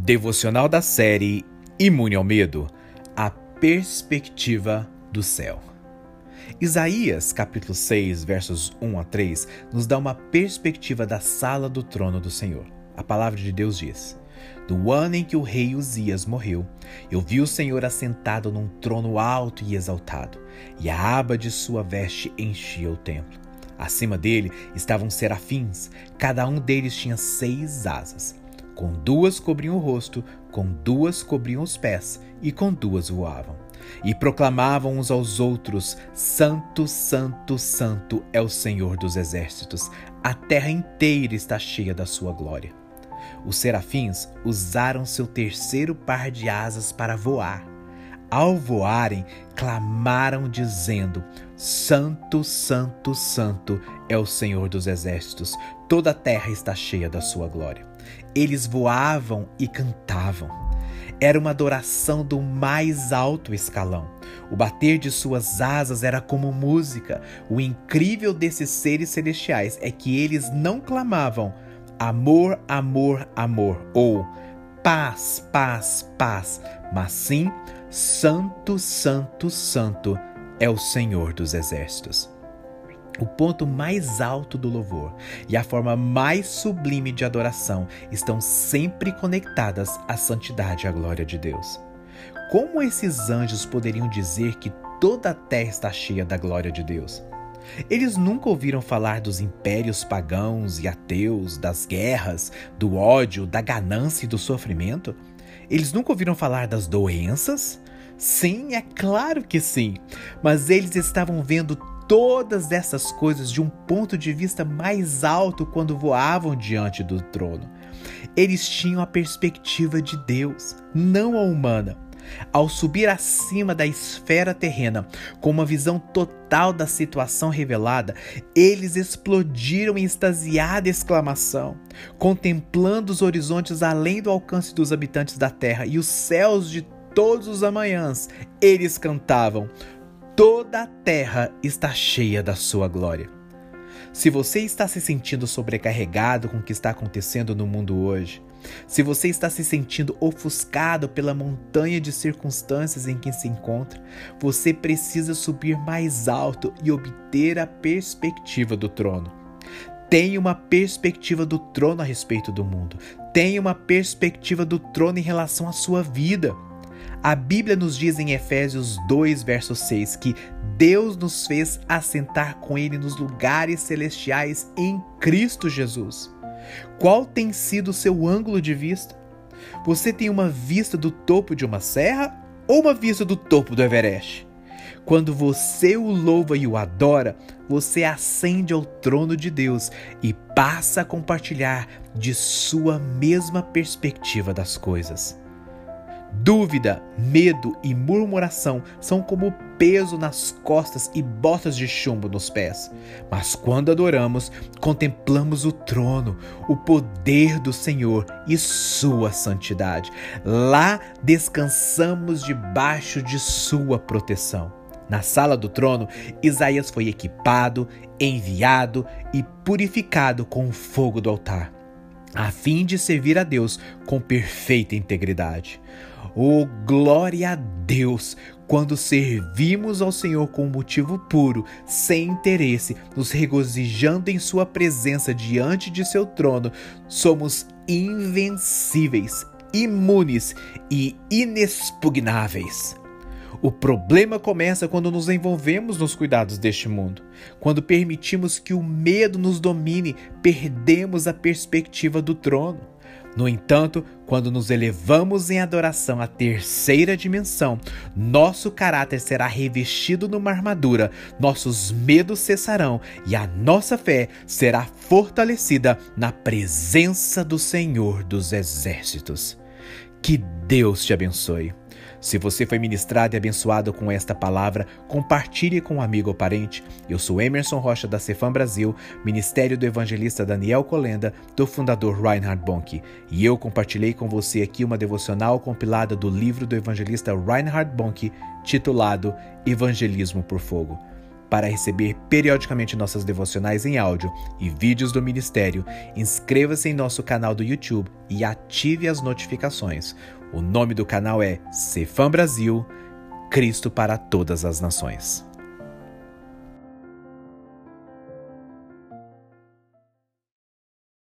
Devocional da série Imune ao Medo A Perspectiva do Céu. Isaías, capítulo 6, versos 1 a 3, nos dá uma perspectiva da sala do trono do Senhor. A palavra de Deus diz: No ano em que o rei Uzias morreu, eu vi o Senhor assentado num trono alto e exaltado, e a aba de sua veste enchia o templo. Acima dele estavam serafins, cada um deles tinha seis asas. Com duas cobriam o rosto, com duas cobriam os pés, e com duas voavam. E proclamavam uns aos outros: Santo, Santo, Santo é o Senhor dos exércitos, a terra inteira está cheia da sua glória. Os serafins usaram seu terceiro par de asas para voar. Ao voarem, clamaram, dizendo: Santo, Santo, Santo é o Senhor dos exércitos, toda a terra está cheia da sua glória. Eles voavam e cantavam. Era uma adoração do mais alto escalão. O bater de suas asas era como música. O incrível desses seres celestiais é que eles não clamavam amor, amor, amor ou paz, paz, paz, mas sim Santo, Santo, Santo é o Senhor dos Exércitos. O ponto mais alto do louvor e a forma mais sublime de adoração estão sempre conectadas à santidade e à glória de Deus. Como esses anjos poderiam dizer que toda a terra está cheia da glória de Deus? Eles nunca ouviram falar dos impérios pagãos e ateus, das guerras, do ódio, da ganância e do sofrimento? Eles nunca ouviram falar das doenças? Sim, é claro que sim. Mas eles estavam vendo todas essas coisas de um ponto de vista mais alto quando voavam diante do trono. Eles tinham a perspectiva de Deus, não a humana. Ao subir acima da esfera terrena, com uma visão total da situação revelada, eles explodiram em extasiada exclamação, contemplando os horizontes além do alcance dos habitantes da terra e os céus de todos os amanhãs. Eles cantavam: toda a terra está cheia da sua glória. Se você está se sentindo sobrecarregado com o que está acontecendo no mundo hoje, se você está se sentindo ofuscado pela montanha de circunstâncias em que se encontra, você precisa subir mais alto e obter a perspectiva do trono. Tenha uma perspectiva do trono a respeito do mundo. Tenha uma perspectiva do trono em relação à sua vida. A Bíblia nos diz em Efésios 2, verso 6, que Deus nos fez assentar com Ele nos lugares celestiais em Cristo Jesus. Qual tem sido o seu ângulo de vista? Você tem uma vista do topo de uma serra ou uma vista do topo do Everest? Quando você o louva e o adora, você ascende ao trono de Deus e passa a compartilhar de sua mesma perspectiva das coisas. Dúvida, medo e murmuração são como peso nas costas e botas de chumbo nos pés. Mas quando adoramos, contemplamos o trono, o poder do Senhor e sua santidade. Lá descansamos debaixo de sua proteção. Na sala do trono, Isaías foi equipado, enviado e purificado com o fogo do altar, a fim de servir a Deus com perfeita integridade. Oh, glória a Deus! Quando servimos ao Senhor com um motivo puro, sem interesse, nos regozijando em Sua presença diante de seu trono, somos invencíveis, imunes e inexpugnáveis. O problema começa quando nos envolvemos nos cuidados deste mundo. Quando permitimos que o medo nos domine, perdemos a perspectiva do trono. No entanto, quando nos elevamos em adoração à terceira dimensão, nosso caráter será revestido numa armadura, nossos medos cessarão e a nossa fé será fortalecida na presença do Senhor dos Exércitos. Que Deus te abençoe. Se você foi ministrado e abençoado com esta palavra, compartilhe com um amigo ou parente. Eu sou Emerson Rocha da Cefam Brasil, Ministério do Evangelista Daniel Colenda, do fundador Reinhard Bonk, e eu compartilhei com você aqui uma devocional compilada do livro do evangelista Reinhard Bonk, titulado Evangelismo por Fogo. Para receber periodicamente nossas devocionais em áudio e vídeos do ministério, inscreva-se em nosso canal do YouTube e ative as notificações. O nome do canal é Cefam Brasil, Cristo para todas as nações.